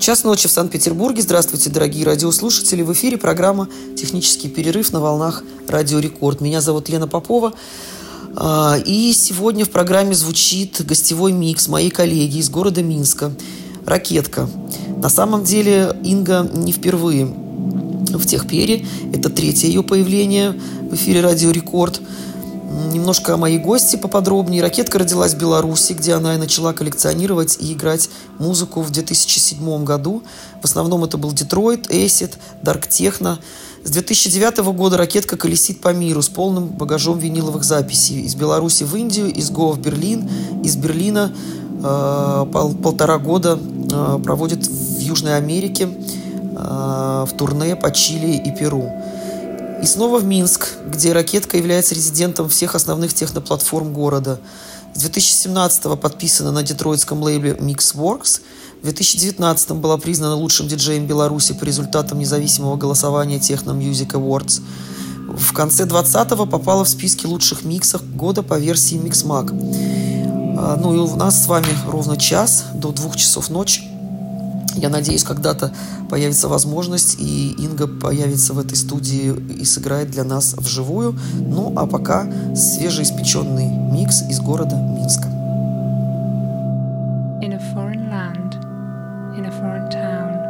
Час ночи в Санкт-Петербурге. Здравствуйте, дорогие радиослушатели. В эфире программа «Технический перерыв» на волнах «Радио Рекорд». Меня зовут Лена Попова. А, и сегодня в программе звучит гостевой микс моей коллеги из города Минска «Ракетка». На самом деле Инга не впервые в Техпере. Это третье ее появление в эфире «Радио Рекорд». Немножко о моей гости поподробнее. Ракетка родилась в Беларуси, где она и начала коллекционировать и играть музыку в 2007 году. В основном это был Детройт, Эсид, Дарк Техно. С 2009 года ракетка колесит по миру с полным багажом виниловых записей. Из Беларуси в Индию, из Гоа в Берлин, из Берлина э, пол, полтора года э, проводит в Южной Америке э, в турне по Чили и Перу. И снова в Минск, где «Ракетка» является резидентом всех основных техноплатформ города. С 2017 подписана на детройтском лейбле Mixworks. В 2019 была признана лучшим диджеем Беларуси по результатам независимого голосования Techno Music Awards. В конце 20-го попала в списки лучших миксов года по версии Mixmag. А, ну и у нас с вами ровно час до двух часов ночи. Я надеюсь, когда-то появится возможность, и Инга появится в этой студии и сыграет для нас вживую. Ну, а пока свежеиспеченный микс из города Минска. In a foreign land, in a foreign town.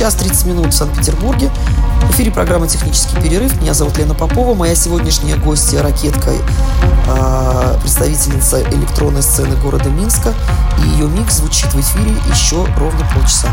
Час 30 минут в Санкт-Петербурге. В эфире программа «Технический перерыв». Меня зовут Лена Попова. Моя сегодняшняя гостья – ракетка, представительница электронной сцены города Минска. И ее микс звучит в эфире еще ровно полчаса.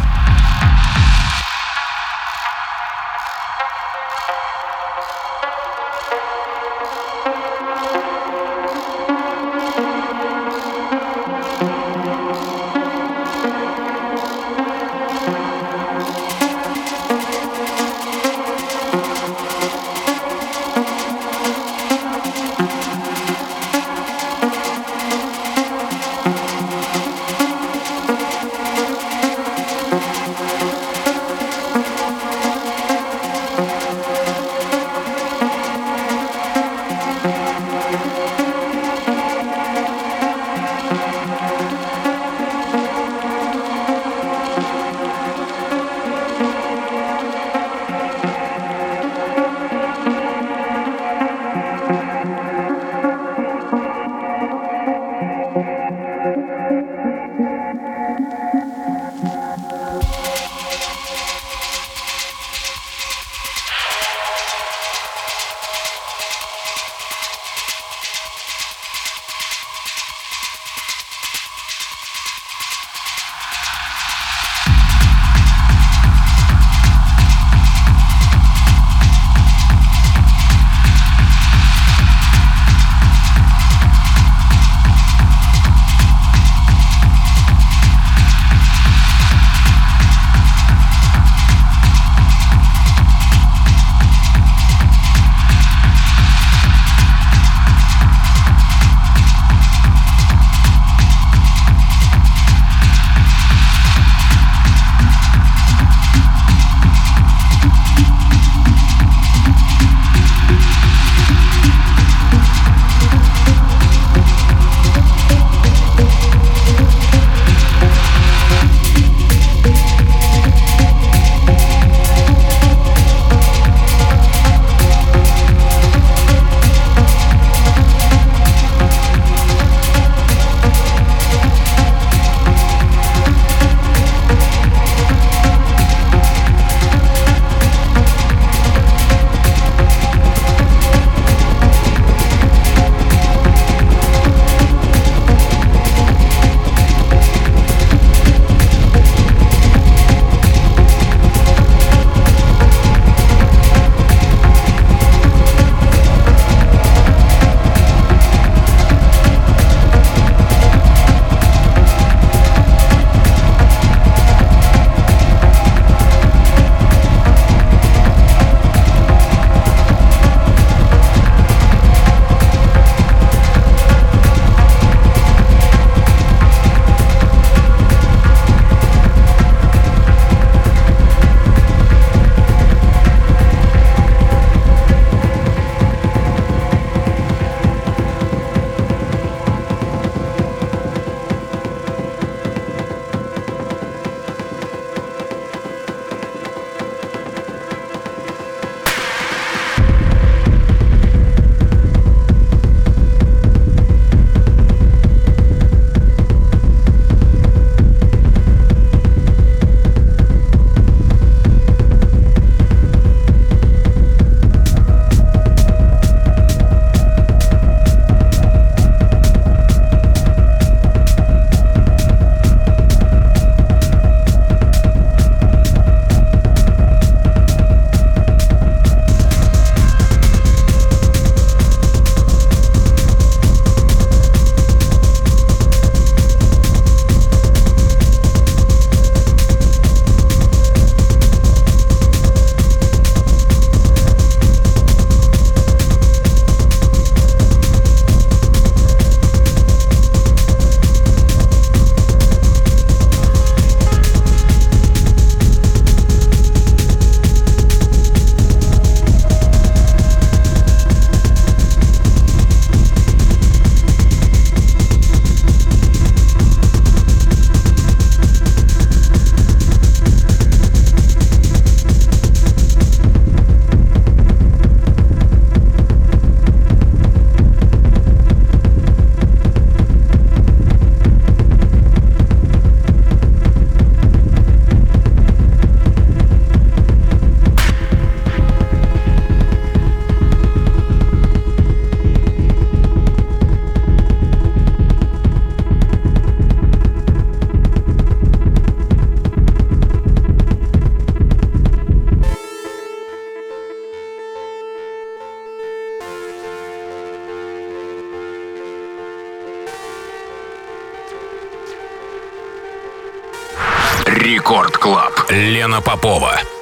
Клаб. Лена Попова.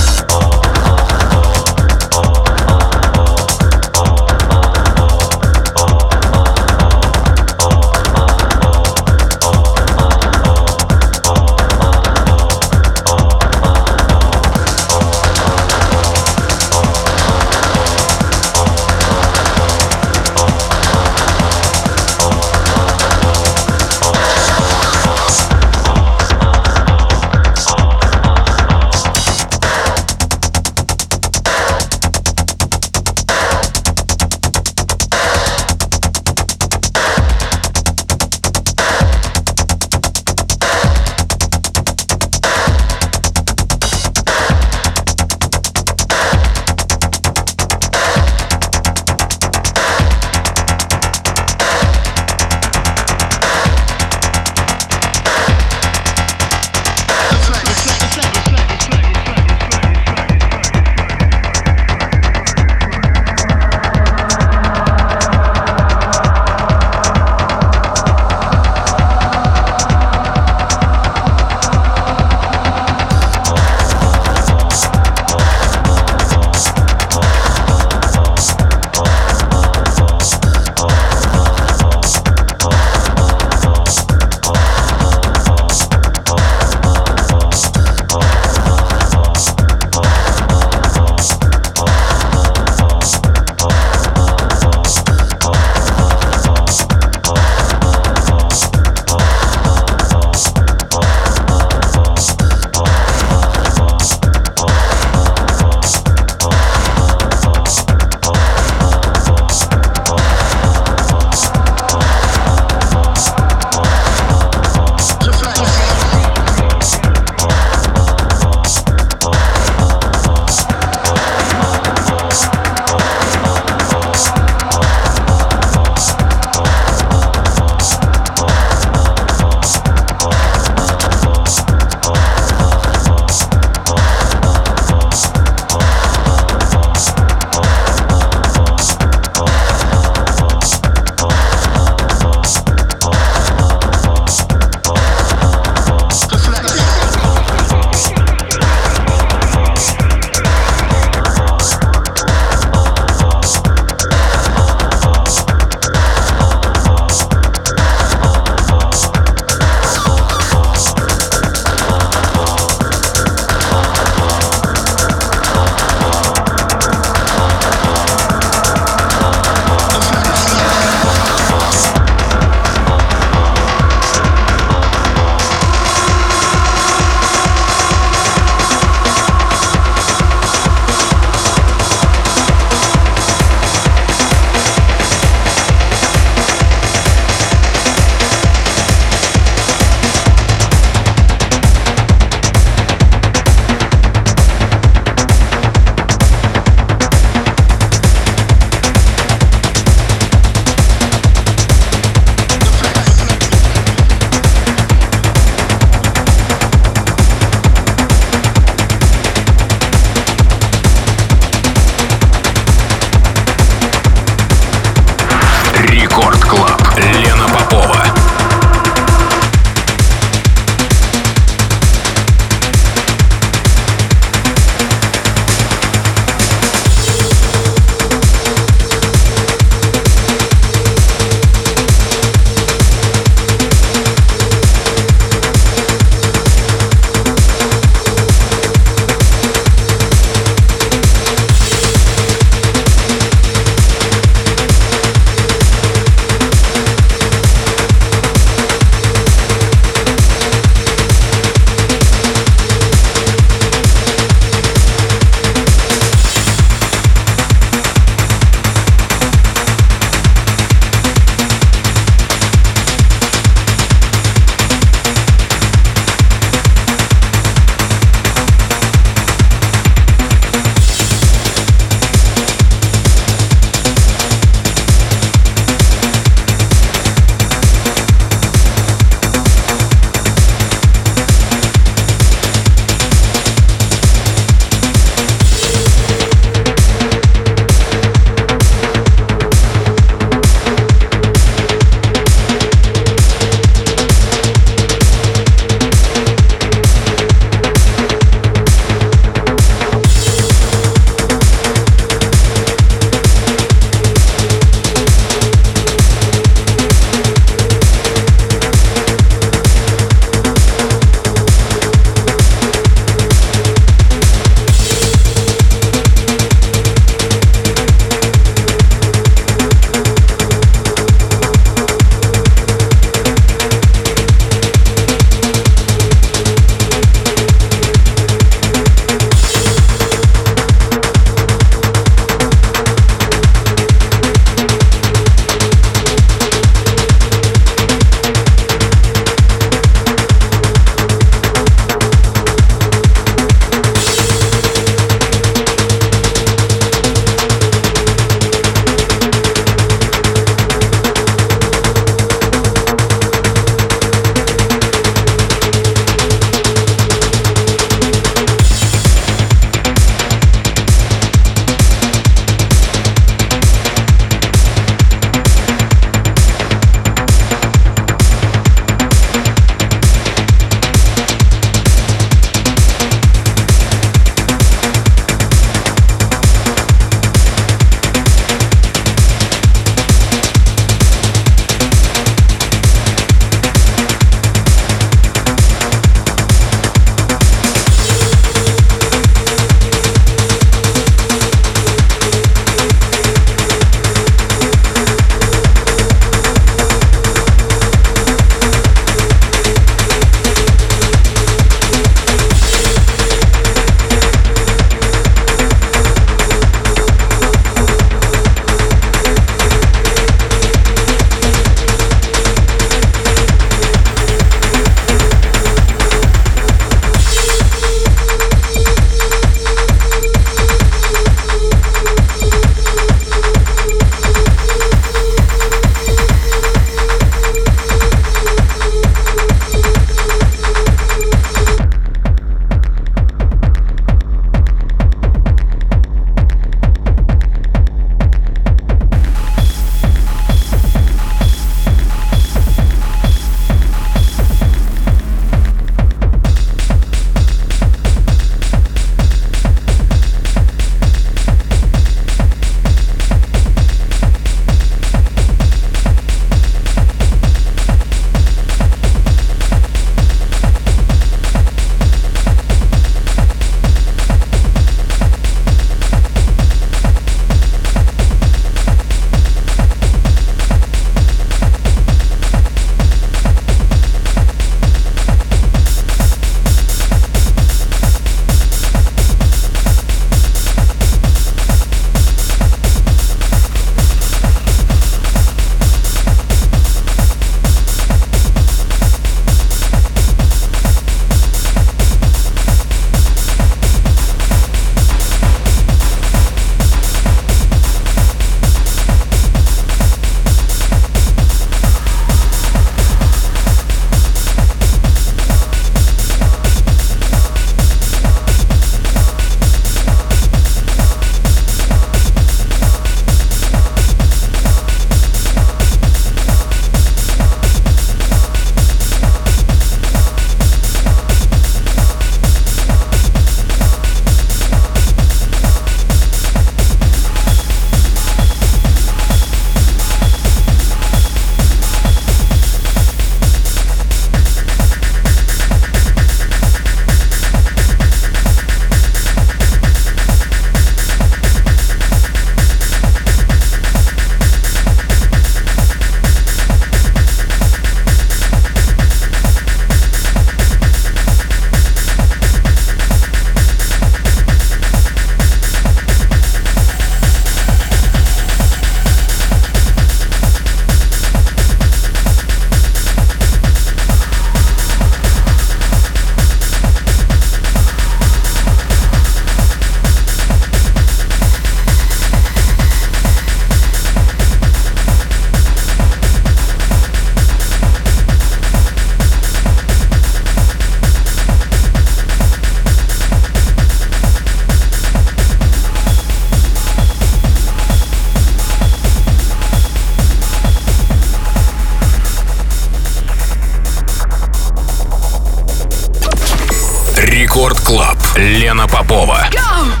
Попова. Go!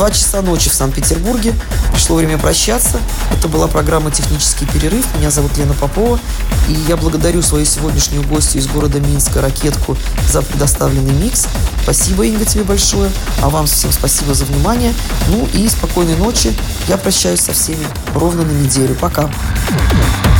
Два часа ночи в Санкт-Петербурге. Пришло время прощаться. Это была программа «Технический перерыв». Меня зовут Лена Попова. И я благодарю свою сегодняшнюю гостью из города Минска, Ракетку, за предоставленный микс. Спасибо, Инга, тебе большое. А вам всем спасибо за внимание. Ну и спокойной ночи. Я прощаюсь со всеми ровно на неделю. Пока. Пока.